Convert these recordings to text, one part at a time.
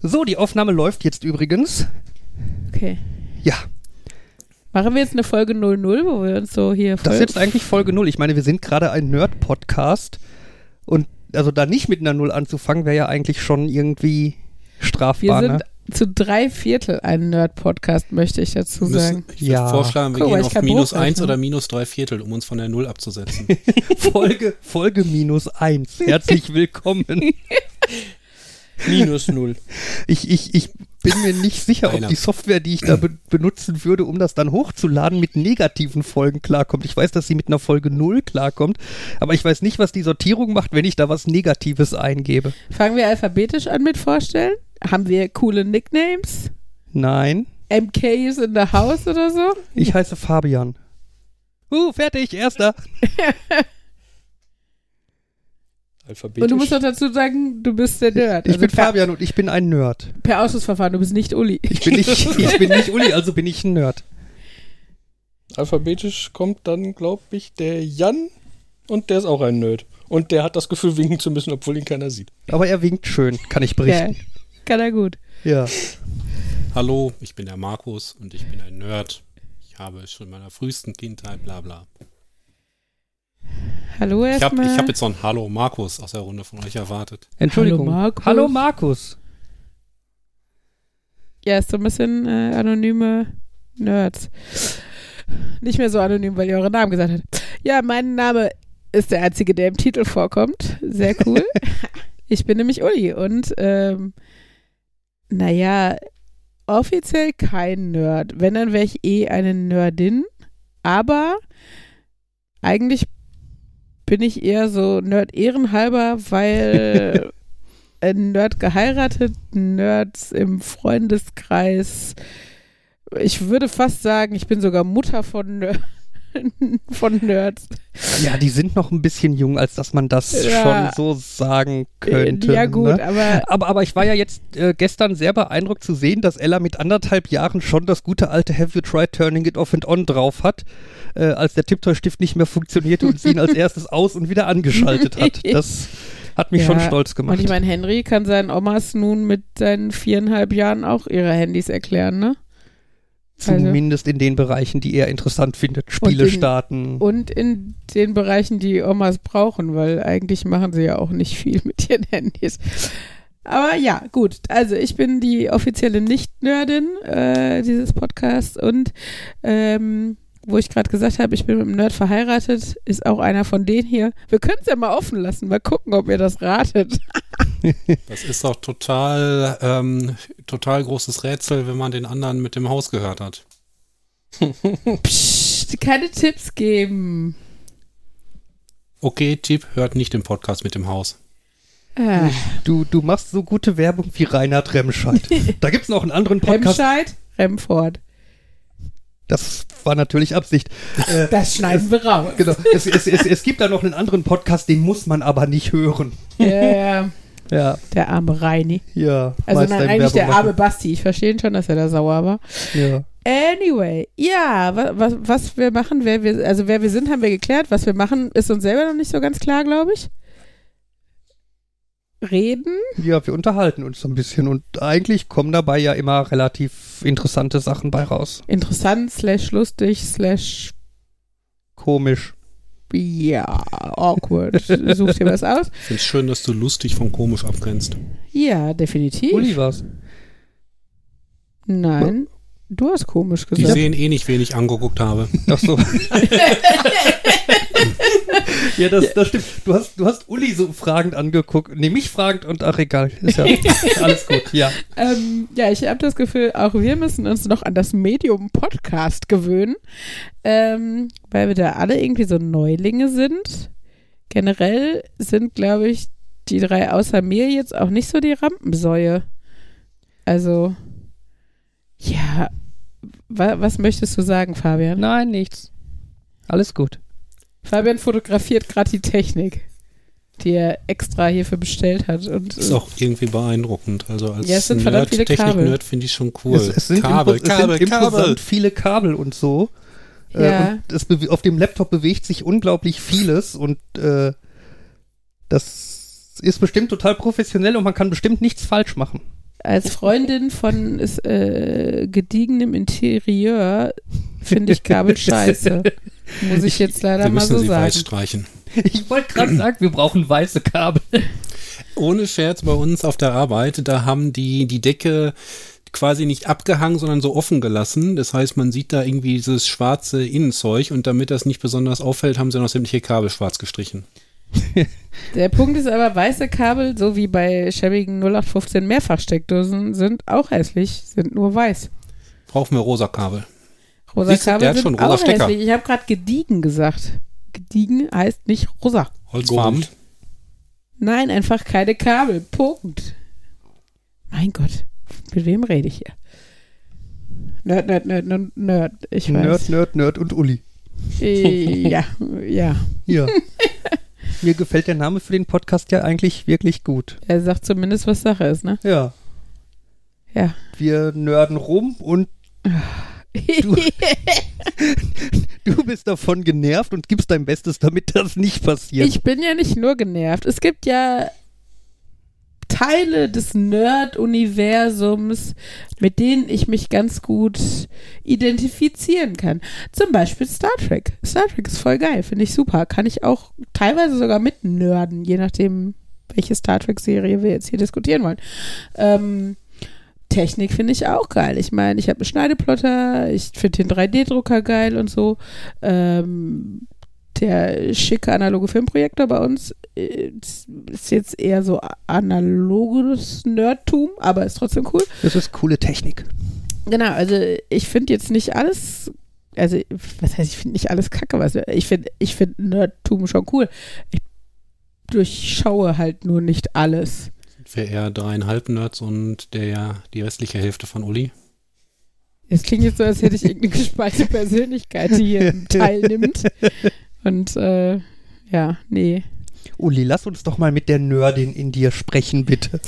So, die Aufnahme läuft jetzt übrigens. Okay. Ja, Machen wir jetzt eine Folge 00, wo wir uns so hier das ist jetzt eigentlich Folge 0. Ich meine, wir sind gerade ein Nerd-Podcast. Und also da nicht mit einer Null anzufangen, wäre ja eigentlich schon irgendwie Wir strafbar. sind ne? zu drei Viertel ein Nerd-Podcast, möchte ich dazu sagen. Müssen, ich würde Ja. vorschlagen, wir Guck gehen auf minus Bruchrechnen. 1 oder minus 3 Viertel, um uns von der Null abzusetzen. Folge, Folge minus eins. Herzlich willkommen. Minus null. Ich, ich, ich bin mir nicht sicher, ob Einer. die Software, die ich da be benutzen würde, um das dann hochzuladen, mit negativen Folgen klarkommt. Ich weiß, dass sie mit einer Folge 0 klarkommt, aber ich weiß nicht, was die Sortierung macht, wenn ich da was Negatives eingebe. Fangen wir alphabetisch an mit vorstellen? Haben wir coole Nicknames? Nein, MK is in the house oder so? ich heiße Fabian. Uh, fertig, erster. Alphabetisch. Und du musst doch dazu sagen, du bist der Nerd. Ich Also bin per, Fabian und ich bin ein Nerd. per Ausschussverfahren, du bist nicht Uli. Ich bin nicht, ich bin nicht Uli, also bin ich ein Nerd. Alphabetisch kommt dann, glaube ich, der Jan und der ist auch ein Nerd. Und der hat das Gefühl, winken zu müssen, obwohl ihn keiner sieht. Aber er winkt schön, kann ich Ja, berichten. kann er gut. Ja. Hallo, ich bin der Markus und ich bin ein Nerd. Ich habe schon in meiner frühesten Kindheit bla bla. Hallo Ich habe erstmal. ich hab jetzt so ein Hallo Markus aus der Runde von euch erwartet. Entschuldigung. Hallo, Markus. Hallo Markus. Ja, ist so ein bisschen äh, anonyme Nerds. Nicht mehr so anonym, weil ihr eure Namen gesagt habt. Ja, mein Name ist der einzige, der im Titel vorkommt. Sehr cool. ich bin nämlich Uli und ähm, naja, offiziell kein Nerd. Wenn, dann wäre ich eh eine Nerdin. Aber eigentlich bin ich eher so Nerd ehrenhalber, weil ein Nerd geheiratet, Nerds im Freundeskreis. Ich würde fast sagen, ich bin sogar Mutter von, Ner von Nerds. Ja, die sind noch ein bisschen jung, als dass man das Ja. schon so sagen könnte. ja gut, Ne? aber Aber, aber ich war ja jetzt äh, gestern sehr beeindruckt zu sehen, dass Ella mit anderthalb Jahren schon das gute alte Have You Tried Turning It Off and On drauf hat, äh, als der Tipptoy-Stift nicht mehr funktionierte und sie ihn als erstes aus und wieder angeschaltet hat. Das hat mich Ja, schon stolz gemacht. und ich meine, Henry kann seinen Omas nun mit seinen viereinhalb Jahren auch ihre Handys erklären, ne? Also- Zumindest in den Bereichen, die er interessant findet. Spiele in- starten. Und in den Bereichen, die Omas brauchen, weil eigentlich machen sie ja auch nicht viel mit ihren Handys. Aber ja, gut. Also ich bin die offizielle Nicht-Nerdin äh, dieses Podcasts und ähm, wo ich gerade gesagt habe, ich bin mit einem Nerd verheiratet, ist auch einer von denen hier. Wir können es ja mal offen lassen, mal gucken, ob ihr das ratet. Das ist doch total, ähm, total großes Rätsel, wenn man den anderen mit dem Haus gehört hat. Psst, keine Tipps geben. Okay, Tipp, hört nicht den Podcast mit dem Haus. Ah, Du, du machst so gute Werbung wie Reinhard Remscheid. da gibt es noch einen anderen Podcast. Remscheid, Remford. Das war natürlich Absicht. Äh, Das schneiden wir raus. genau. Es, es, es, gibt da noch einen anderen Podcast, den muss man aber nicht hören. Ja, ja, Ja, der arme Reini. ja. Also nein, eigentlich der arme Basti. Ich verstehe schon, dass er da sauer war. Ja. Anyway, ja, was, was, was wir machen, wer wir, also wer wir sind, haben wir geklärt. Was wir machen, ist uns selber noch nicht so ganz klar, glaube ich. Reden. ja, wir unterhalten uns so ein bisschen und eigentlich kommen dabei ja immer relativ interessante Sachen bei raus. Interessant, slash lustig, slash Komisch. ja, awkward. Such dir was aus. Ich finde es schön, dass du lustig von komisch abgrenzt. Ja, definitiv. Uli war's. Nein, du hast komisch Die gesagt. sehen eh nicht, wen ich angeguckt habe. Ach so. ja, das, das stimmt. Du hast, du hast Uli so fragend angeguckt. Nee, mich fragend und ach egal. Ist ja alles gut. Ja. Ähm, ja, ich habe das Gefühl, auch wir müssen uns noch an das Medium Podcast gewöhnen, ähm, weil wir da alle irgendwie so Neulinge sind. Generell sind, glaube ich, die drei außer mir jetzt auch nicht so die Rampensäue. Also, ja, wa was möchtest du sagen, Fabian? Nein, nichts. Alles gut. Fabian fotografiert gerade die Technik, die er extra hierfür bestellt hat. Und Ist auch irgendwie beeindruckend. Also als Ja, es sind verdammt viele Kabel. Technik-Nerd finde ich schon cool. Es, es sind, Kabel, impos- Kabel, es sind Kabel. viele Kabel und so. Äh, Ja. und es auf dem Laptop bewegt sich unglaublich vieles und äh, das ist bestimmt total professionell und man kann bestimmt nichts falsch machen. Als Freundin von ist, äh, gediegenem Interieur finde ich Kabel scheiße. Muss ich jetzt leider Wir mal so sie sagen. weiß streichen. Ich wollte gerade sagen, wir brauchen weiße Kabel. Ohne Scherz bei uns auf der Arbeit, da haben die die Decke quasi nicht abgehangen, sondern so offen gelassen. Das heißt, man sieht da irgendwie dieses schwarze Innenzeug und damit das nicht besonders auffällt, haben sie noch sämtliche Kabel schwarz gestrichen. Der Punkt ist aber, weiße Kabel, so wie bei schäbigen 0815 Mehrfachsteckdosen, sind auch hässlich, sind nur weiß. Brauchen wir rosa Kabel. Rosa Siehst du, der Kabel hat sind schon rosa auch Stecker. hässlich. Ich habe gerade gediegen gesagt. Gediegen heißt nicht rosa. Holzfarben. Nein, einfach keine Kabel. Punkt. Mein Gott, mit wem rede ich hier? Nerd, Nerd, Nerd, Nerd, Nerd. Ich weiß. Nerd, Nerd, Nerd und Uli. Äh, Ja, ja. Ja. Mir gefällt der Name für den Podcast ja eigentlich wirklich gut. Er sagt zumindest, was Sache ist, ne? Ja. Ja. Wir nörden rum und Du- du bist davon genervt und gibst dein Bestes, damit das nicht passiert. Ich bin ja nicht nur genervt. Es gibt ja Teile des Nerd-Universums, mit denen ich mich ganz gut identifizieren kann. Zum Beispiel Star Trek. Star Trek ist voll geil, finde ich super. Kann ich auch teilweise sogar mit nerden, je nachdem, welche Star Trek-Serie wir jetzt hier diskutieren wollen. Ähm, Technik finde ich auch geil. Ich meine, ich habe einen Schneideplotter, ich finde den 3D-Drucker geil und so. Ähm, der schicke analoge Filmprojektor bei uns äh, ist jetzt eher so analoges Nerdtum, aber ist trotzdem cool. Das ist coole Technik. Genau, also ich finde jetzt nicht alles, also was heißt, ich finde nicht alles kacke, was ich finde, ich finde Nerdtum schon cool. Ich durchschaue halt nur nicht alles. Sind wir eher dreieinhalb Nerds und der die restliche Hälfte von Uli. Es klingt jetzt so, als hätte ich irgendeine gespaltene Persönlichkeit, die hier teilnimmt. Und äh, ja, nee. Uli, lass uns doch mal mit der Nerdin in dir sprechen, bitte.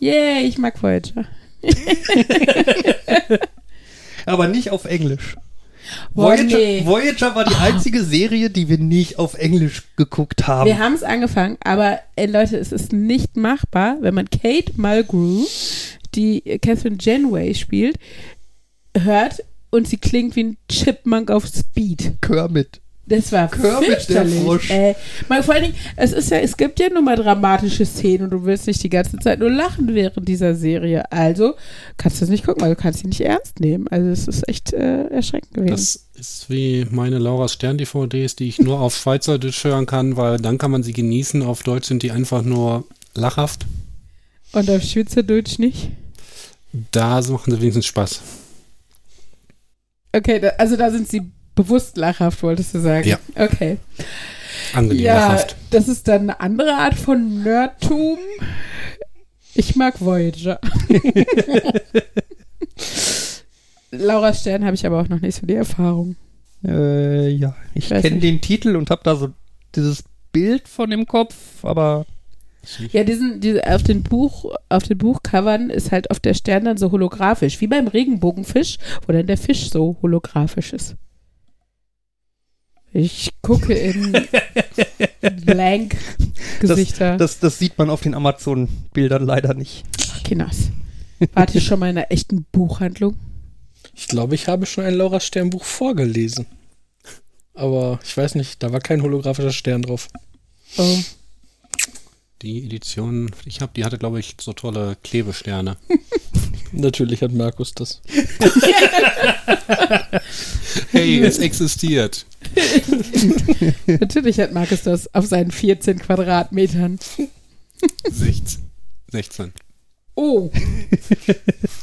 Yeah, ich mag Voyager. Aber nicht auf Englisch. Oh, Voyager, nee. Voyager war die einzige Serie, die wir nicht auf Englisch geguckt haben. Wir haben es angefangen, aber äh, Leute, es ist nicht machbar, wenn man Kate Mulgrew, die Catherine Janeway spielt, hört und sie klingt wie ein Chipmunk auf Speed. Kermit. Das war Kermit der. Frosch. Äh, mal, vor allen Dingen, es ist ja, es gibt ja nun mal dramatische Szenen und du willst nicht die ganze Zeit nur lachen während dieser Serie. Also kannst du es nicht gucken, weil du kannst sie nicht ernst nehmen. Also es ist echt äh, erschreckend gewesen. Das ist wie meine Laura Stern DVDs, die ich nur auf Schweizerdeutsch hören kann, weil dann kann man sie genießen. Auf Deutsch sind die einfach nur lachhaft. und auf Schweizerdeutsch nicht? Da machen sie wenigstens Spaß. Okay, da, also da sind sie bewusst lachhaft, wolltest du sagen? Ja. Okay. Angenehm Ja, lachhaft. das ist dann eine andere Art von Nerdtum. Ich mag Voyager. Laura Stern habe ich aber auch noch nicht so die Erfahrung. Äh, ja, ich kenne den Titel und habe da so dieses Bild von im Kopf, aber Ja, diesen, diese, auf den Buch, auf den Buchcovern ist halt auf der Stern dann so holographisch, wie beim Regenbogenfisch, wo dann der Fisch so holographisch ist. Ich gucke in blank Gesichter. das, das sieht man auf den Amazon-Bildern leider nicht. Ach, Kinas. Warte ich schon mal in einer echten Buchhandlung? Ich glaube, ich habe schon ein Laura Stern Buch vorgelesen. Aber ich weiß nicht, da war kein holographischer Stern drauf. Oh. Die Edition, ich habe, die hatte, glaube ich, so tolle Klebesterne. Natürlich hat Markus das. Hey, es existiert. Natürlich hat Markus das auf seinen 14 Quadratmetern. 16. 16. Oh.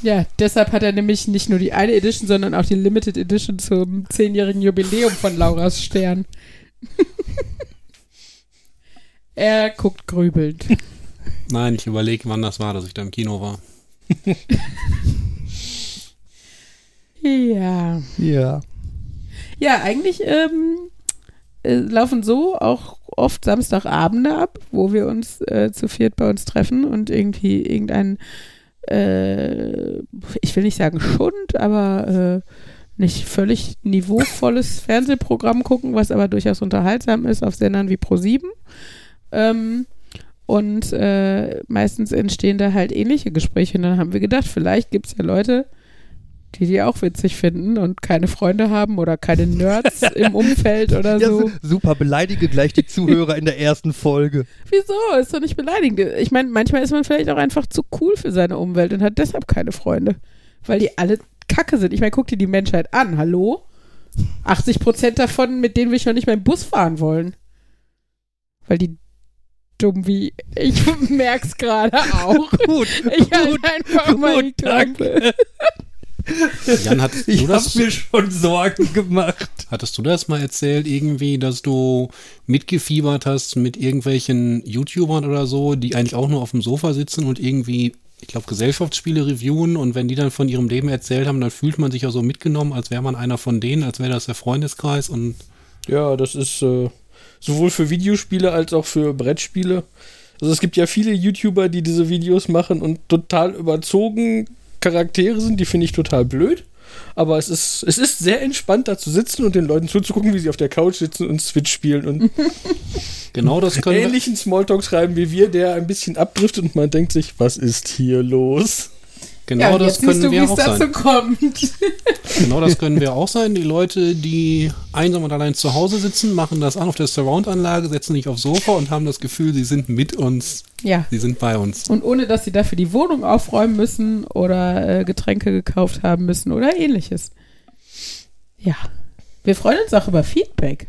ja, deshalb hat er nämlich nicht nur die eine Edition, sondern auch die Limited Edition zum 10-jährigen Jubiläum von Lauras Stern. Er guckt grübelnd. Nein, ich überlege, wann das war, dass ich da im Kino war. Ja. Ja. Ja, eigentlich ähm, äh, laufen so auch oft Samstagabende ab, wo wir uns äh, zu viert bei uns treffen und irgendwie irgendein, äh, ich will nicht sagen Schund, aber äh, nicht völlig niveauvolles Fernsehprogramm gucken, was aber durchaus unterhaltsam ist auf Sendern wie Pro7. Ähm, Und äh, meistens entstehen da halt ähnliche Gespräche. Und dann haben wir gedacht, vielleicht gibt es ja Leute, die die auch witzig finden und keine Freunde haben oder keine Nerds im Umfeld oder Ja, so. su- super, beleidige gleich die Zuhörer in der ersten Folge. Wieso? Ist doch nicht beleidigend. Ich meine, manchmal ist man vielleicht auch einfach zu cool für seine Umwelt und hat deshalb keine Freunde. Weil die alle kacke sind. Ich meine, guck dir die Menschheit an. Hallo? 80 Prozent davon, mit denen will ich noch nicht mal im Bus fahren wollen. Weil die dumm wie. Ich merk's gerade auch. Gut, Ich halt gut, einfach mal die gut, danke. Klappe. Jan, hattest Ich du, hab das, mir schon Sorgen gemacht. hattest du das mal erzählt, irgendwie, dass du mitgefiebert hast mit irgendwelchen YouTubern oder so, die eigentlich auch nur auf dem Sofa sitzen und irgendwie, ich glaube, Gesellschaftsspiele reviewen und wenn die dann von ihrem Leben erzählt haben, dann fühlt man sich ja so mitgenommen, als wäre man einer von denen, als wäre das der Freundeskreis und Ja, das ist äh, sowohl für Videospiele als auch für Brettspiele. Also es gibt ja viele YouTuber, die diese Videos machen und total überzogen Charaktere sind, die finde ich total blöd. Aber es ist, es ist sehr entspannt, da zu sitzen und den Leuten zuzugucken, wie sie auf der Couch sitzen und Switch spielen und genau das können ähnlichen Smalltalk schreiben wie wir, der ein bisschen abdriftet und man denkt sich, was ist hier los? Genau ja, das können du, wir auch dazu sein. kommt. Genau das können wir auch sein. Die Leute, die einsam und allein zu Hause sitzen, machen das an auf der Surround-Anlage, setzen sich aufs Sofa und haben das Gefühl, sie sind mit uns, Ja. sie sind bei uns. Und ohne, dass sie dafür die Wohnung aufräumen müssen oder äh, Getränke gekauft haben müssen oder ähnliches. Ja. Wir freuen uns auch über Feedback.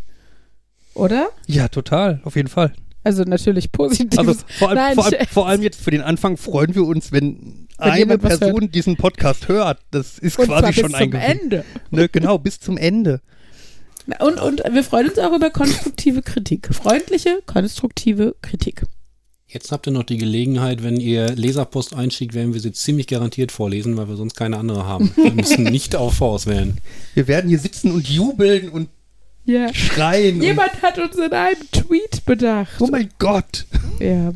Oder? Ja, total, auf jeden Fall. Also natürlich positiv. Also vor allem, Nein, vor, allem, vor allem jetzt für den Anfang freuen wir uns, wenn, Wenn eine Person diesen Podcast hört. Das ist und quasi bis schon zum ein Gewinn. Ende. Ne, genau, bis zum Ende. Und, und wir freuen uns auch über konstruktive Kritik. Freundliche, konstruktive Kritik. Jetzt habt ihr noch die Gelegenheit, wenn ihr Leserpost einschickt, werden wir sie ziemlich garantiert vorlesen, weil wir sonst keine andere haben. Wir müssen nicht auf vorauswählen. Wir werden hier sitzen und jubeln und Ja. schreien. Jemand hat uns in einem Tweet bedacht. Oh mein Gott. Ja.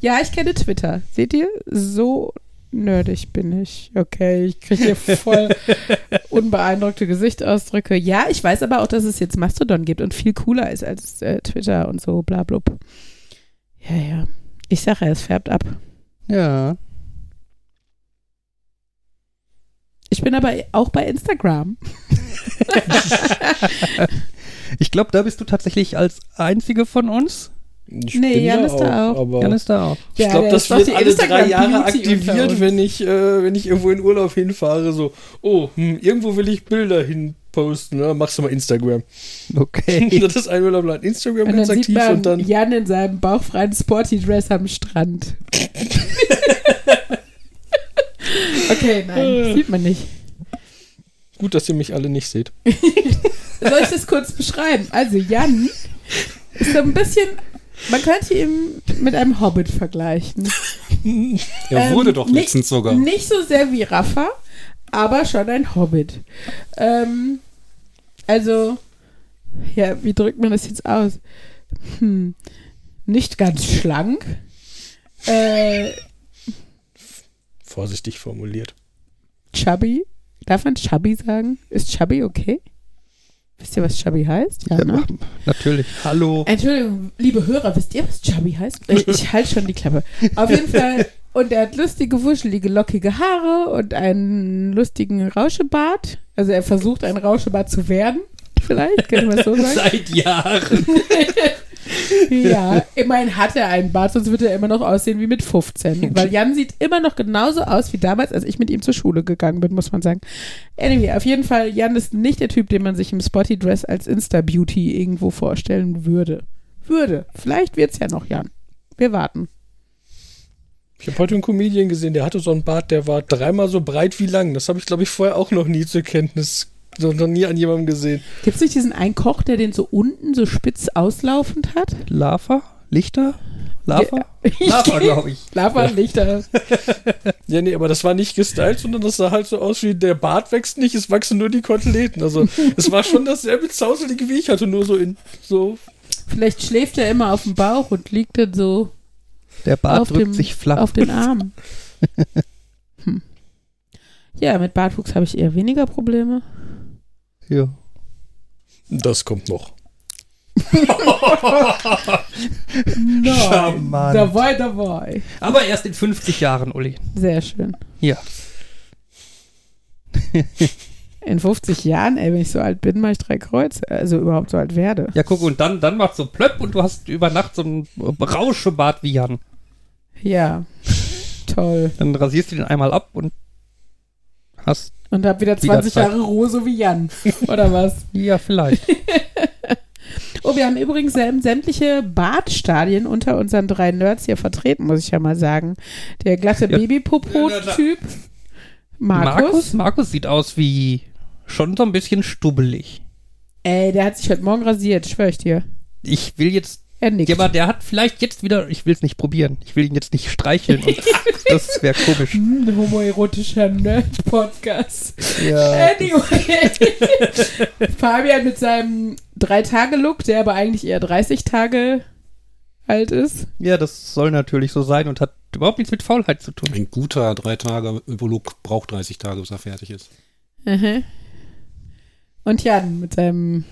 Ja, ich kenne Twitter. Seht ihr? So nerdig bin ich. Okay, ich kriege hier voll unbeeindruckte Gesichtsausdrücke. Ja, ich weiß aber auch, dass es jetzt Mastodon gibt und viel cooler ist als äh, Twitter und so, bla blub. Ja, ja. Ich sage ja, es färbt ab. Ja. Ich bin aber auch bei Instagram. Ich glaube, da bist du tatsächlich als einzige von uns. Ich Nee, bin Jan ja ist da auch. Aber Jan ist da auch. ich Ja, glaube, das wird alle drei Jahre aktiviert, wenn ich, äh, wenn ich irgendwo in Urlaub hinfahre. So, oh, hm, irgendwo will ich Bilder hinposten. Ne? Machst du mal Instagram. Okay. das ist ein Urlaub lang Instagram Und dann ganz sieht aktiv man und dann. Jan in seinem bauchfreien Sporty-Dress am Strand. okay, nein, sieht man nicht. Gut, dass ihr mich alle nicht seht. Soll ich das kurz beschreiben? Also Jan ist so ein bisschen, man könnte ihn mit einem Hobbit vergleichen. Er Ähm, wurde doch nicht- letztens sogar. Nicht so sehr wie Rafa, aber schon ein Hobbit. Ähm, also, ja, wie drückt man das jetzt aus? Hm, nicht ganz schlank. Äh, Vorsichtig formuliert. chubby. Darf man chubby sagen? Ist chubby okay? Wisst ihr, was chubby heißt? Ja, ne? Natürlich. Hallo. Entschuldigung, liebe Hörer, wisst ihr, was Chubby heißt? Äh, Ich halte schon die Klappe. Auf jeden Fall. Und er hat lustige, wuschelige, lockige Haare und einen lustigen Rauschebart. Also er versucht, ein Rauschebart zu werden. Vielleicht, kann man so sagen. Seit Jahren. Ja, immerhin hat er einen Bart, sonst würde er immer noch aussehen wie mit 15. Weil Jan sieht immer noch genauso aus wie damals, als ich mit ihm zur Schule gegangen bin, muss man sagen. Anyway, auf jeden Fall, Jan ist nicht der Typ, den man sich im Spotty Dress als Insta-Beauty irgendwo vorstellen würde. Würde. Vielleicht wird's ja noch, Jan. Wir warten. Ich habe heute einen Comedian gesehen, der hatte so einen Bart, der war dreimal so breit wie lang. Das habe ich, glaube ich, vorher auch noch nie zur Kenntnis, so, noch nie an jemandem gesehen. Gibt es nicht diesen einen Koch, der den so unten so spitz auslaufend hat? Lava? Lichter? Lava? Ja. Lava, glaube ich. Lava Lichter. Ja, nee, aber das war nicht gestylt, sondern das sah halt so aus wie der Bart wächst nicht, es wachsen nur die Koteletten. Also es war schon dasselbe Zauselige wie ich hatte, nur so in so. Vielleicht schläft er immer auf dem Bauch und liegt dann so Der Bart auf, drückt dem, sich flach. auf den Armen. hm. Ja, mit Bartwuchs habe ich eher weniger Probleme. Ja. Das kommt noch. Nein. Charmant. Dabei, dabei. Aber erst in 50 Jahren, Uli. Sehr schön. Ja. In 50 Jahren, ey, wenn ich so alt bin, mache ich drei Kreuze. Also überhaupt so alt werde. Ja, guck, und dann, dann macht so plöpp und du hast über Nacht so ein Rauschebart wie Jan. Ja. Toll. Dann rasierst du den einmal ab und hast. Und hab wieder Wieder 20 Zeit. Jahre Ruhe, so wie Jan. Oder was? Ja, vielleicht. Oh, wir haben übrigens sämtliche Bartstadien unter unseren drei Nerds hier vertreten, muss ich ja mal sagen. Der glatte Ja. Babypopo-Typ. Markus. Markus? Markus sieht aus wie schon so ein bisschen stubbelig. Ey, der hat sich heute Morgen rasiert, schwör ich dir. Ich will jetzt. Er nickt. Ja, aber der hat vielleicht jetzt wieder. Ich will es nicht probieren. Ich will ihn jetzt nicht streicheln. Und das wäre komisch. Hm, homoerotischer Nerd-Podcast. Ja. Anyway. Fabian mit seinem Drei-Tage-Look, der aber eigentlich eher 30 Tage alt ist. ja, das soll natürlich so sein und hat überhaupt nichts mit Faulheit zu tun. Ein guter drei Tage Look braucht 30 Tage, bis er fertig ist. Mhm. Und Jan mit seinem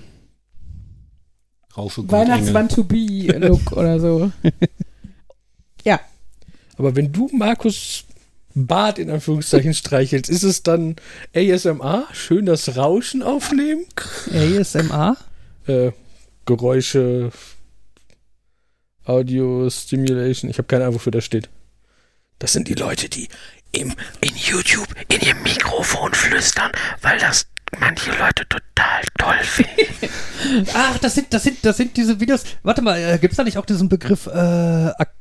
Rausche Weihnachtsmann to be Look oder so. Aber wenn du Markus Bart in Anführungszeichen streichelst, ist es dann ASMR? Schön das Rauschen aufnehmen? ASMR? Äh, Geräusche, Audio, Stimulation. Ich habe keine Ahnung, wofür das steht. Das sind die Leute, die im, in YouTube in ihr Mikrofon flüstern, weil das manche Leute total toll finden. Ach, das sind, das sind, das sind diese Videos. Warte mal, äh, gibt's da nicht auch diesen Begriff äh,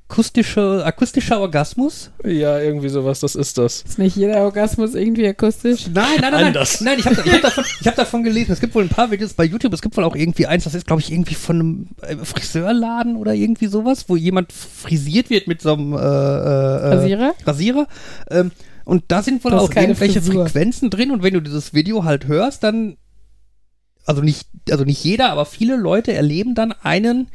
akustische, akustischer Orgasmus? ja, irgendwie sowas, das ist das. Ist nicht jeder Orgasmus irgendwie akustisch? Nein, nein, nein, Anders. nein. Nein, ich habe ich hab davon, ich hab davon gelesen. Es gibt wohl ein paar Videos bei YouTube. Es gibt wohl auch irgendwie eins, das ist, glaube ich, irgendwie von einem äh, Friseurladen oder irgendwie sowas, wo jemand frisiert wird mit so einem äh, äh, äh, Rasierer? Rasierer. Ähm, und da sind wohl Das auch keine irgendwelche Frisur. Frequenzen drin. Und wenn du dieses Video halt hörst, dann also nicht, also nicht jeder, aber viele Leute erleben dann einen,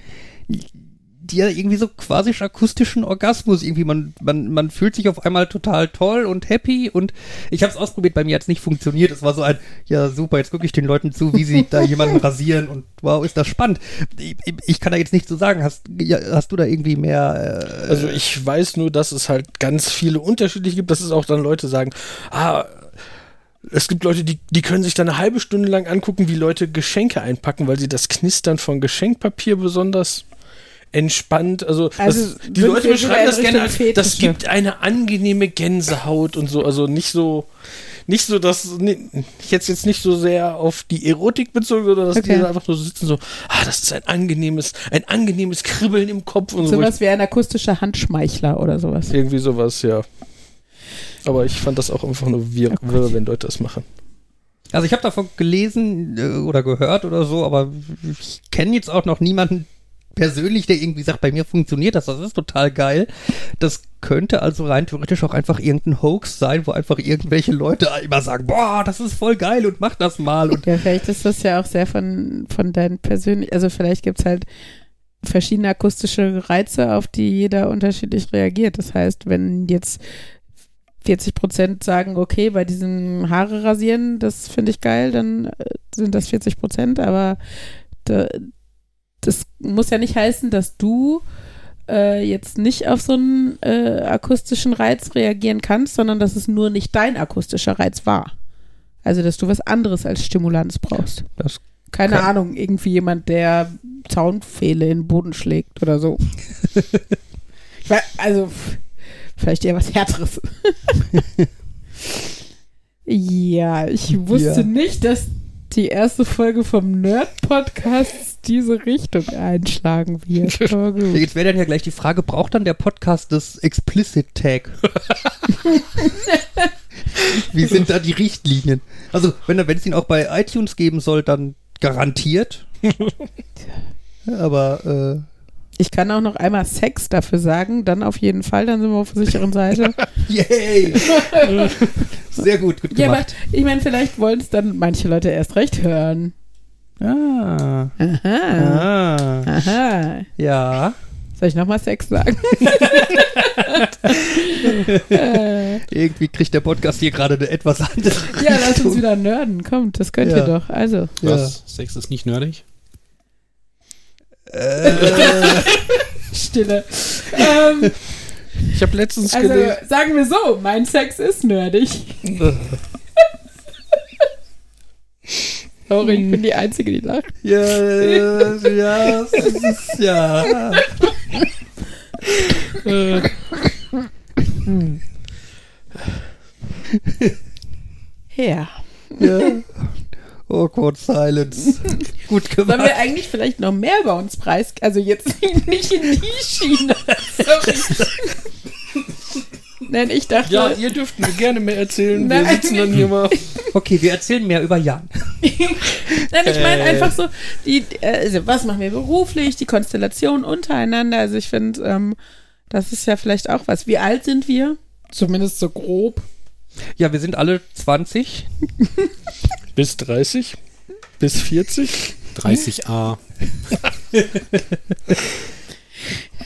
ja irgendwie so quasi akustischen Orgasmus irgendwie. Man, man, man fühlt sich auf einmal total toll und happy und ich habe es ausprobiert, bei mir hat es nicht funktioniert. Es war so ein, ja super, jetzt gucke ich den Leuten zu, wie sie da jemanden rasieren und wow, ist das spannend. Ich, ich kann da jetzt nicht so sagen. Hast, ja, hast du da irgendwie mehr? Äh, Also ich weiß nur, dass es halt ganz viele unterschiedliche gibt, dass es auch dann Leute sagen, ah, es gibt Leute, die, die können sich dann eine halbe Stunde lang angucken, wie Leute Geschenke einpacken, weil sie das Knistern von Geschenkpapier besonders entspannt. Also, Also, das, die Leute beschreiben das gerne als, das Fetische. gibt eine angenehme Gänsehaut und so. Also nicht so, nicht so, dass ni- jetzt jetzt nicht so sehr auf die Erotik bezogen, sondern dass Okay. die einfach nur so sitzen so, ah, das ist ein angenehmes, ein angenehmes Kribbeln im Kopf und so. ich Sowas wie ein akustischer Handschmeichler oder sowas. irgendwie sowas, ja. Aber ich fand das auch einfach nur wir, Oh wirr, wenn Leute das machen. Also ich habe davon gelesen äh, oder gehört oder so, aber ich kenne jetzt auch noch niemanden persönlich, der irgendwie sagt, bei mir funktioniert das, das ist total geil. Das könnte also rein theoretisch auch einfach irgendein Hoax sein, wo einfach irgendwelche Leute immer sagen, boah, das ist voll geil und mach das mal und Ja, vielleicht ist das ja auch sehr von, von deinen persönlichen, also vielleicht gibt es halt verschiedene akustische Reize, auf die jeder unterschiedlich reagiert. Das heißt, wenn jetzt 40 Prozent sagen, okay, bei diesem Haare rasieren, das finde ich geil, dann äh, sind das 40 Prozent, aber da, das muss ja nicht heißen, dass du äh, jetzt nicht auf so einen äh, akustischen Reiz reagieren kannst, sondern dass es nur nicht dein akustischer Reiz war. Also, dass du was anderes als Stimulanz brauchst. das Keine Kann- Ahnung, irgendwie jemand, der Zaunpfähle in den Boden schlägt oder so. ich weiß, also, vielleicht eher was Härteres. ja, ich wusste Ja. nicht, dass die erste Folge vom Nerd-Podcast diese Richtung einschlagen wird. Gut. jetzt wäre dann ja gleich die Frage, braucht dann der Podcast das Explicit Tag? Wie sind da die Richtlinien? Also, wenn wenn es ihn auch bei iTunes geben soll, dann garantiert. Aber Ich kann auch noch einmal Sex dafür sagen, dann auf jeden Fall, dann sind wir auf der sicheren Seite. yay! Sehr gut, gut ja, aber gemacht. ich meine, vielleicht wollen es dann manche Leute erst recht hören. ah, Aha. ah, Aha. ja. Soll ich nochmal Sex sagen? Irgendwie kriegt der Podcast hier gerade eine etwas andere ja, lass uns wieder nerden. Kommt, das könnt Ja. ihr doch. Also, Ja. Was? Sex ist nicht nerdig? Stille. ähm, Ich habe letztens also gelesen. sagen wir so, mein Sex ist nerdig. Sorry, ich bin die Einzige, die lacht. Ja, ja, es ist, ja. Äh, Ja. ja. Awkward Silence. Gut Sollen gemacht. wir eigentlich vielleicht noch mehr bei uns preis... Also jetzt nicht in die Schiene. Sorry. Nein, ich dachte... ja, ihr dürft mir gerne mehr erzählen. Wir Nein. sitzen dann hier mal. Okay, wir erzählen mehr über Jan. Nein, ich meine Äh. einfach so, die, äh, also was machen wir beruflich, die Konstellation untereinander. Also ich finde, ähm, das ist ja vielleicht auch was. Wie alt sind wir? Zumindest so grob. Ja, wir sind alle 20. Bis 30? Bis 40? 30a.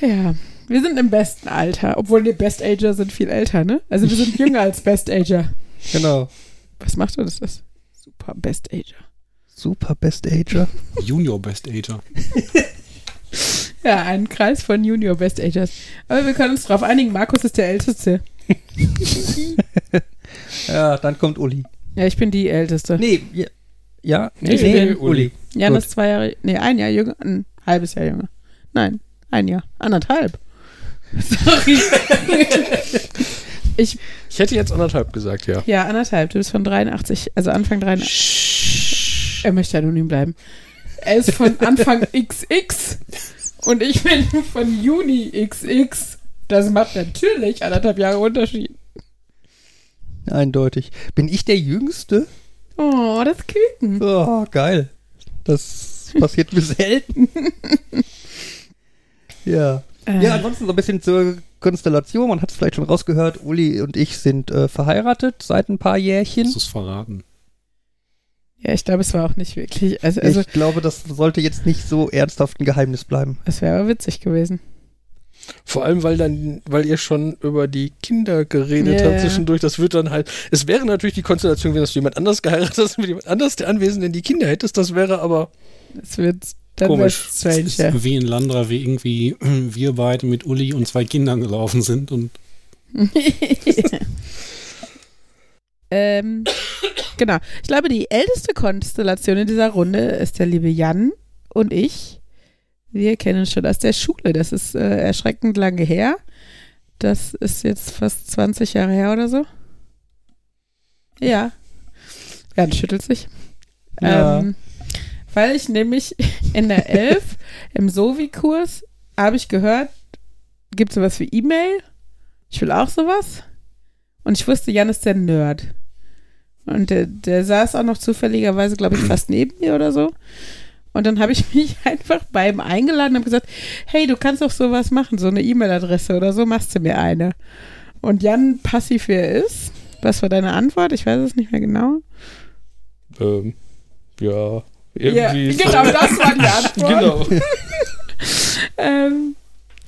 Ja, wir sind im besten Alter. Obwohl die Best Ager sind viel älter, ne? Also wir sind jünger als Best Ager. Genau. Was macht uns das? Super Best Ager. Super Best Ager. Junior Best Ager. Ja, ein Kreis von Junior Best Agers. Aber wir können uns darauf einigen, Markus ist der Älteste. Ja, dann kommt Uli. Ja, ich bin die Älteste. Nee, ja. ja Nee, nee, nee, nee, Uli. Uli. Jan gut. ist zwei Jahre, nee, ein Jahr jünger, ein halbes Jahr jünger. Nein, ein Jahr, anderthalb. Sorry. ich, Ich hätte jetzt anderthalb gesagt, ja. ja, anderthalb. Du bist von 83, also Anfang 83. Er möchte anonym bleiben. Er ist von Anfang XX und ich bin von Juni XX. Das macht natürlich anderthalb Jahre Unterschied. Eindeutig. Bin ich der Jüngste? Oh, das Küken. Oh, geil. Das passiert mir selten. ja. Äh, Ja, ansonsten so ein bisschen zur Konstellation. Man hat es vielleicht schon rausgehört. Uli und ich sind äh, verheiratet seit ein paar Jährchen. Hast du es verraten? ja, ich glaube, es war auch nicht wirklich. Also, also ich glaube, das sollte jetzt nicht so ernsthaft ein Geheimnis bleiben. es wäre aber witzig gewesen. Vor allem, weil dann, weil ihr schon über die Kinder geredet Ja, habt zwischendurch. Das wird dann halt. Es wäre natürlich die Konstellation dass du jemand anders geheiratet hast, mit jemand anders der Anwesenden die Kinder hättest. Das wäre aber. Es wird dann Komisch. strange. Es ist wie in Landra, wie irgendwie wir beide mit Uli und zwei Kindern gelaufen sind und ähm, genau. Ich glaube, die älteste Konstellation in dieser Runde ist der liebe Jan und ich. Wir kennen schon aus der Schule. Das ist äh, erschreckend lange her. Das ist jetzt fast 20 Jahre her oder so. Ja. Jan schüttelt sich. Ja. Ähm, weil ich nämlich in der 11 im Sovi-Kurs habe ich gehört, gibt es sowas wie E-Mail. Ich will auch sowas. Und ich wusste, Jan ist der Nerd. Und der, der saß auch noch zufälligerweise, glaube ich, fast neben mir oder so. Und dann habe ich mich einfach bei ihm eingeladen und habe gesagt, hey, du kannst doch sowas machen, so eine E-Mail-Adresse oder so, machst du mir eine. Und Jan, passiv wie er ist, was war deine Antwort? Ich weiß es nicht mehr genau. Ähm, ja. Irgendwie. ja, genau, das war die Antwort. genau. Ähm,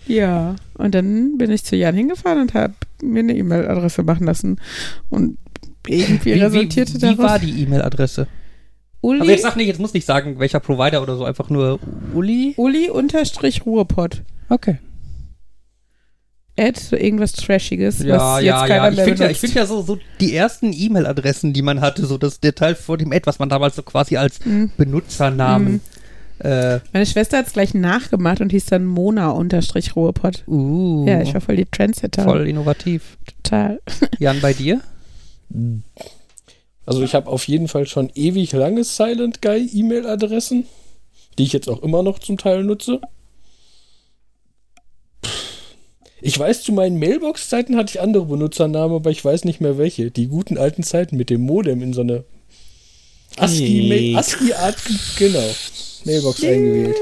ja, und dann bin ich zu Jan hingefahren und habe mir eine E-Mail-Adresse machen lassen. Und irgendwie resultierte wie, daraus wie war die E-Mail-Adresse? Uli, Aber jetzt sag nicht, jetzt muss nicht sagen, welcher Provider oder so, einfach nur Uli. Uli unterstrich Ruhrpott. Okay. Add so irgendwas Trashiges, Ja, was jetzt ja, keiner ja. Ich mehr finde ja, ich benutzt. find ja so, so die ersten E-Mail-Adressen, die man hatte, so das Detail vor dem Ad, was man damals so quasi als Mhm. Benutzernamen. Äh, Meine Schwester hat es gleich nachgemacht und hieß dann Mona unterstrich Ruhrpott. uh, Ja, ich war voll die Trendsetter. voll innovativ. Total. Jan, bei dir? Also ich habe auf jeden Fall schon ewig lange Silent Guy E-Mail-Adressen, die ich jetzt auch immer noch zum Teil nutze. Ich weiß, zu meinen Mailbox-Zeiten hatte ich andere Benutzernamen, aber ich weiß nicht mehr welche. Die guten alten Zeiten mit dem Modem in so eine ASCII. ASCII-Art, genau, Mailbox eingewählt.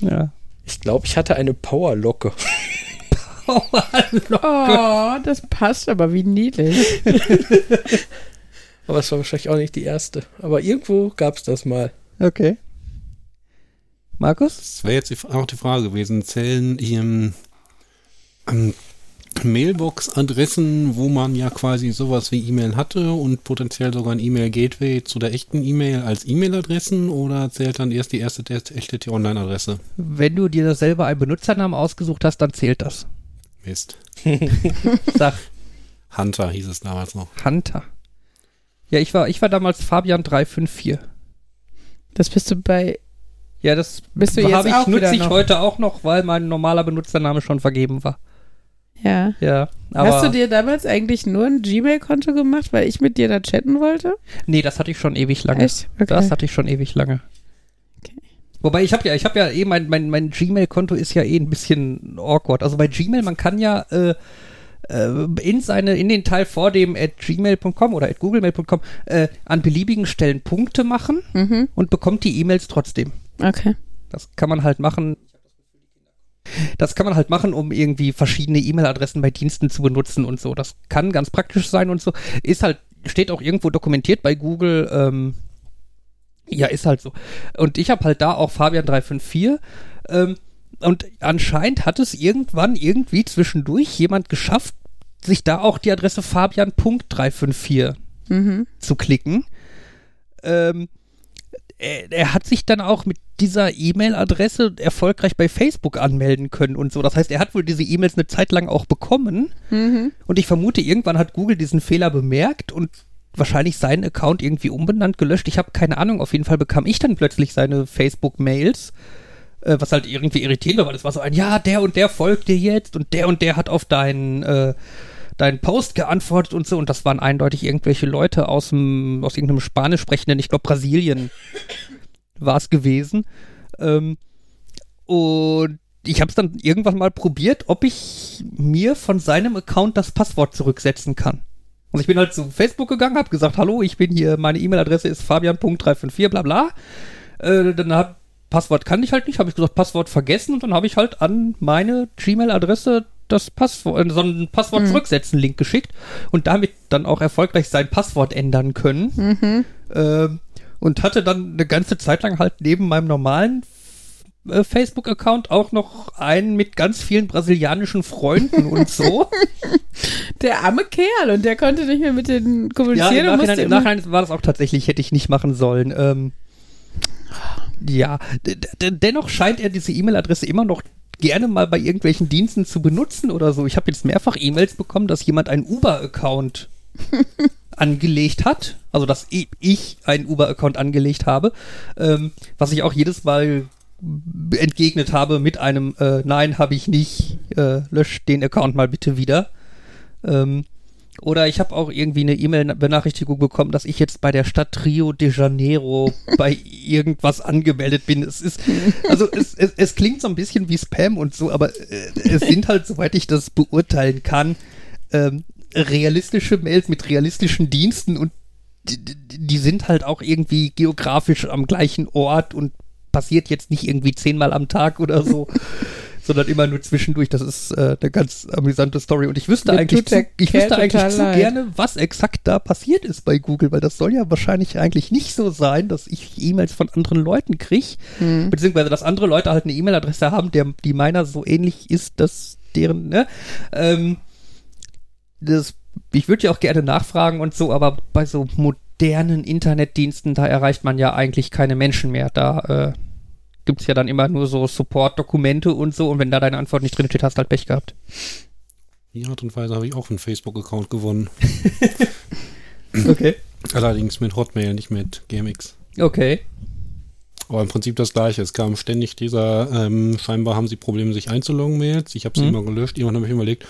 Ja. Ich glaube, ich hatte eine Powerlocke. Oh, das passt aber wie niedlich. Aber es war wahrscheinlich auch nicht die erste. Aber irgendwo gab es das mal. Okay. Markus? das wäre jetzt auch die Frage gewesen, zählen ähm, ähm, Mailbox-Adressen, wo man ja quasi sowas wie E-Mail hatte und potenziell sogar ein E-Mail-Gateway zu der echten E-Mail als E-Mail-Adressen oder zählt dann erst die erste der echte T-Online-Adresse? Wenn du dir selber einen Benutzernamen ausgesucht hast, dann zählt das. Mist. Sag Hunter hieß es damals noch. Hunter. Ja, ich war, ich war damals Fabian354. Das bist du bei. Ja, das Bist du jetzt habe ich, auch wieder nutze ich noch? heute auch noch, weil mein normaler Benutzername schon vergeben war. Ja. Ja, aber Hast du dir damals eigentlich nur ein Gmail-Konto gemacht, weil ich mit dir da chatten wollte? nee, das hatte ich schon ewig lange. Echt? Okay. Das hatte ich schon ewig lange. Wobei ich habe ja, ich habe ja eh mein mein mein Gmail-Konto ist ja eh ein bisschen awkward. Also bei Gmail man kann ja äh, äh, in seine in den Teil vor dem at gmail.com oder at googlemail.com äh, an beliebigen Stellen Punkte machen Mhm. und bekommt die E-Mails trotzdem. Okay. Das kann man halt machen. Das kann man halt machen, um irgendwie verschiedene E-Mail-Adressen bei Diensten zu benutzen und so. Das kann ganz praktisch sein und so. Ist halt, steht auch irgendwo dokumentiert bei Google. Ähm, ja, ist halt so. Und ich habe halt da auch Fabian354. Ähm, und anscheinend hat es irgendwann irgendwie zwischendurch jemand geschafft, sich da auch die Adresse Fabian.354 Mhm. zu klicken. Ähm, er, er hat sich dann auch mit dieser E-Mail-Adresse erfolgreich bei Facebook anmelden können und so. Das heißt, er hat wohl diese E-Mails eine Zeit lang auch bekommen. Mhm. Und ich vermute, irgendwann hat Google diesen Fehler bemerkt und wahrscheinlich seinen Account irgendwie umbenannt, gelöscht. Ich habe keine Ahnung. Auf jeden Fall bekam ich dann plötzlich seine Facebook-Mails. Äh, was halt irgendwie irritierend war, weil es war so ein, ja, der und der folgt dir jetzt und der und der hat auf deinen, äh, deinen Post geantwortet und so. Und das waren eindeutig irgendwelche Leute aus, dem, aus irgendeinem Spanisch sprechenden, ich glaube Brasilien war es gewesen. Ähm, und ich habe es dann irgendwann mal probiert, ob ich mir von seinem Account das Passwort zurücksetzen kann. Und ich bin halt zu Facebook gegangen, habe gesagt, hallo, ich bin hier, meine E-Mail-Adresse ist fabian.354, bla bla. Äh, dann hab, Passwort kann ich halt nicht, habe ich gesagt, Passwort vergessen und dann habe ich halt an meine Gmail-Adresse das Passwort, äh, so einen Passwort Mhm. zurücksetzen Link geschickt und damit dann auch erfolgreich sein Passwort ändern können. Mhm. Ähm, und hatte dann eine ganze Zeit lang halt neben meinem normalen äh, Facebook-Account auch noch einen mit ganz vielen brasilianischen Freunden und so. Der arme Kerl und der konnte nicht mehr mit den ja, kommunizieren im und musste Nachhinein, im Nachhinein war das auch tatsächlich, hätte ich nicht machen sollen. Ähm, ja, dennoch scheint er diese E-Mail-Adresse immer noch gerne mal bei irgendwelchen Diensten zu benutzen oder so. Ich habe jetzt mehrfach E-Mails bekommen, dass jemand einen Uber-Account angelegt hat. Also, dass ich einen Uber-Account angelegt habe. Ähm, was ich auch jedes Mal entgegnet habe mit einem äh, Nein, habe ich nicht. Äh, lösch den Account mal bitte wieder. Ähm, oder ich habe auch irgendwie eine E-Mail-Benachrichtigung bekommen, dass ich jetzt bei der Stadt Rio de Janeiro bei irgendwas angemeldet bin. Es ist, also es, es, es klingt so ein bisschen wie Spam und so, aber äh, es sind halt, soweit ich das beurteilen kann, ähm, realistische Mails mit realistischen Diensten und die die sind halt auch irgendwie geografisch am gleichen Ort und passiert jetzt nicht irgendwie zehnmal am Tag oder so, sondern immer nur zwischendurch. Das ist äh, eine ganz amüsante Story. Und ich wüsste Mir eigentlich, zu, ich wüsste eigentlich zu leid. gerne, was exakt da passiert ist bei Google, weil das soll ja wahrscheinlich eigentlich nicht so sein, dass ich E-Mails von anderen Leuten kriege, Hm. beziehungsweise dass andere Leute halt eine E-Mail-Adresse haben, der, die meiner so ähnlich ist, dass deren, ne? Ähm, das, ich würde ja auch gerne nachfragen und so, aber bei so modernen Internetdiensten, da erreicht man ja eigentlich keine Menschen mehr. Da äh, gibt es ja dann immer nur so Support-Dokumente und so und wenn da deine Antwort nicht drin steht, hast du halt Pech gehabt. Die Art und Weise habe ich auch einen Facebook-Account gewonnen. Okay. Allerdings mit Hotmail, nicht mit GMX. Okay. Aber im Prinzip das gleiche. Es kam ständig dieser, ähm, scheinbar haben sie Probleme, sich einzuloggen, Mails. Ich habe sie Mhm. immer gelöscht. Irgendwann habe ich überlegt,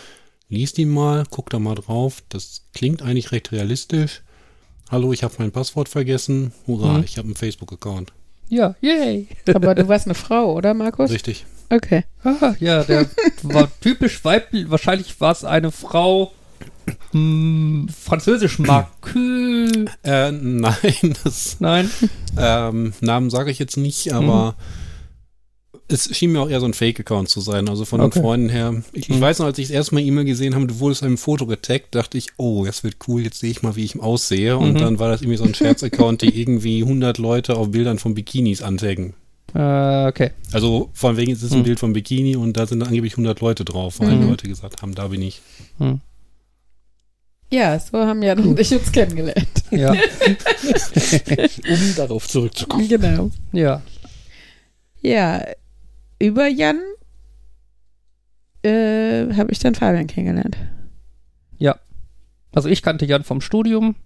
lies die mal, guck da mal drauf. Das klingt eigentlich recht realistisch. Hallo, ich habe mein Passwort vergessen. Hurra, Mhm. ich habe einen Facebook-Account. Ja, yay. Aber du warst eine Frau, oder Markus? Richtig. Okay. Ah, ja, der war typisch weiblich. Wahrscheinlich war es eine Frau. Hm, Französisch Marcus. Äh, nein, das Nein. ähm, Namen sage ich jetzt nicht, aber es schien mir auch eher so ein Fake-Account zu sein. Also von Okay. den Freunden her. Ich, ich Mhm. weiß noch, als ich das erste Mal E-Mail gesehen habe, du wurdest einem Foto getaggt, dachte ich, oh, das wird cool, jetzt sehe ich mal, wie ich aussehe. Und Mhm. dann war das irgendwie so ein Scherz-Account, die irgendwie 100 Leute auf Bildern von Bikinis antaggen. Äh, okay. Also von wegen ist es ein Hm. Bild vom Bikini und da sind angeblich 100 Leute drauf, weil Mhm. die Leute gesagt haben, da bin ich. Hm. Ja, so haben Jan und ich uns kennengelernt. Ja, Um darauf zurückzukommen. Genau. ja. Ja, über Jan äh, habe ich dann Fabian kennengelernt. Also ich kannte Jan vom Studium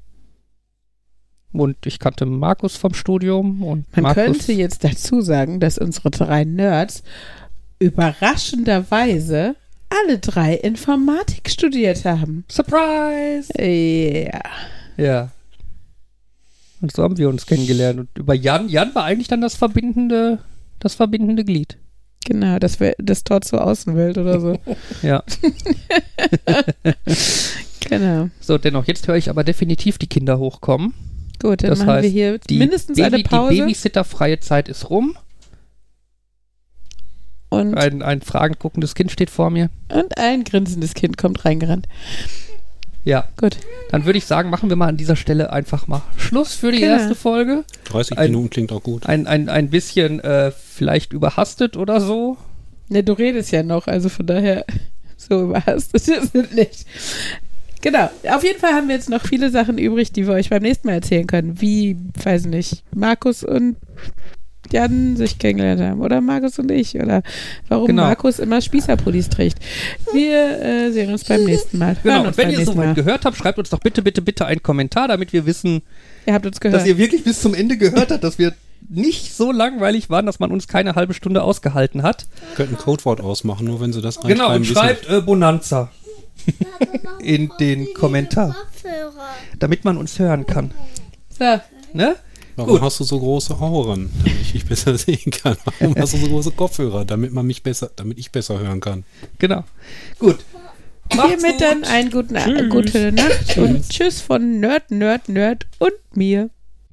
und ich kannte Markus vom Studium und Man Markus. könnte jetzt dazu sagen, dass unsere drei Nerds überraschenderweise alle drei Informatik studiert haben. Surprise! Ja. Ja. Und so haben wir uns kennengelernt. Und über Jan, Jan war eigentlich dann das verbindende, das verbindende Glied. Genau, das, das Tor zur Außenwelt oder so. Ja. genau. So, dennoch, jetzt höre ich aber definitiv die Kinder hochkommen. Gut, dann Das machen wir heißt, hier Die mindestens Baby, eine Pause. Die Babysitterfreie Zeit ist rum. und, Ein, ein fragend guckendes Kind steht vor mir. und ein grinsendes Kind kommt reingerannt. Ja, Gut. dann würde ich sagen, machen wir mal an dieser Stelle einfach mal Schluss für die Genau. erste Folge. 30 Ein- Minuten klingt auch gut. Ein, ein, ein bisschen äh, vielleicht überhastet oder so. Ne, du redest ja noch, also von daher so überhastet ist es nicht. Genau. Auf jeden Fall haben wir jetzt noch viele Sachen übrig, die wir euch beim nächsten Mal erzählen können. Wie, weiß nicht, Markus und Jan sich kennengelernt haben. Oder Markus und ich. Oder warum Genau. Markus immer Spießerpullis trägt. Wir äh, sehen uns beim nächsten Mal. Hören Genau, und wenn ihr nächsten soweit gehört habt, schreibt uns doch bitte, bitte, bitte einen Kommentar, damit wir wissen, Ihr habt uns gehört. dass ihr wirklich bis zum Ende gehört habt, dass wir nicht so langweilig waren, dass man uns keine halbe Stunde ausgehalten hat. Könnten ein Codewort ausmachen, nur wenn sie das Genau, und schreibt äh, Bonanza in den Kommentar, damit man uns hören kann. so, Ne? Warum Gut. hast du so große Ohren, damit ich dich besser sehen kann? Warum hast du so große Kopfhörer, damit man mich besser, damit ich besser hören kann? Genau. Gut. Macht's hiermit gut. dann einen guten, Tschüss. gute Nacht und Tschüss von Nerd, Nerd, Nerd und mir.